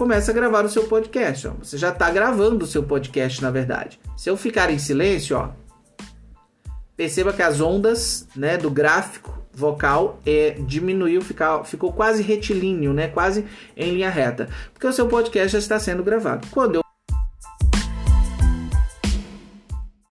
começa a gravar o seu podcast. Ó. Você já está gravando o seu podcast, na verdade. Se eu ficar em silêncio, ó, perceba que as ondas né, do gráfico vocal é, diminuiu, fica, ficou quase retilíneo, né, quase em linha reta, porque o seu podcast já está sendo gravado. Quando eu